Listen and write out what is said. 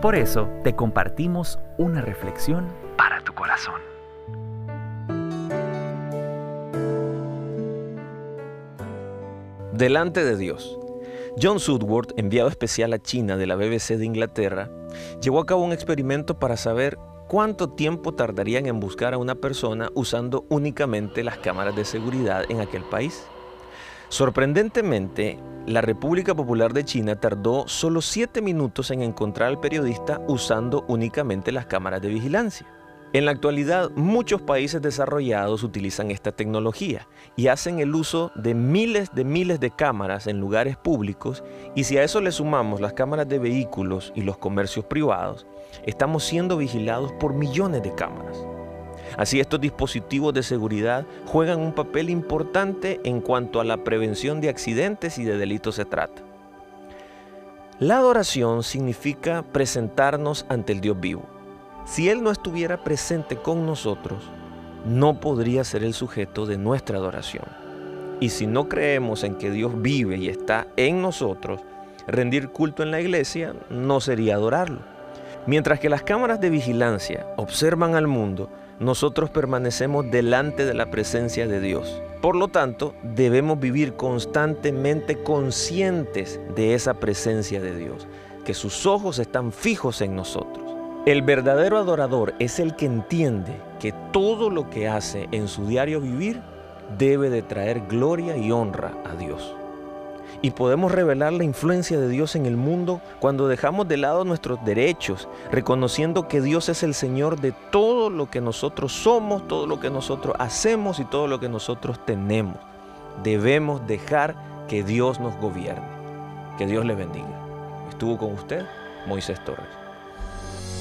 Por eso te compartimos una reflexión para tu corazón. Delante de Dios. John Sudworth, enviado especial a China de la BBC de Inglaterra, llevó a cabo un experimento para saber cuánto tiempo tardarían en buscar a una persona usando únicamente las cámaras de seguridad en aquel país. Sorprendentemente, la República Popular de China tardó solo 7 minutos en encontrar al periodista usando únicamente las cámaras de vigilancia. En la actualidad, muchos países desarrollados utilizan esta tecnología y hacen el uso de miles de miles de cámaras en lugares públicos y si a eso le sumamos las cámaras de vehículos y los comercios privados, estamos siendo vigilados por millones de cámaras. Así estos dispositivos de seguridad juegan un papel importante en cuanto a la prevención de accidentes y de delitos se trata. La adoración significa presentarnos ante el Dios vivo. Si Él no estuviera presente con nosotros, no podría ser el sujeto de nuestra adoración. Y si no creemos en que Dios vive y está en nosotros, rendir culto en la iglesia no sería adorarlo. Mientras que las cámaras de vigilancia observan al mundo, nosotros permanecemos delante de la presencia de Dios. Por lo tanto, debemos vivir constantemente conscientes de esa presencia de Dios, que sus ojos están fijos en nosotros. El verdadero adorador es el que entiende que todo lo que hace en su diario vivir debe de traer gloria y honra a Dios y podemos revelar la influencia de Dios en el mundo cuando dejamos de lado nuestros derechos, reconociendo que Dios es el Señor de todo lo que nosotros somos, todo lo que nosotros hacemos y todo lo que nosotros tenemos. Debemos dejar que Dios nos gobierne. Que Dios le bendiga. Estuvo con usted Moisés Torres.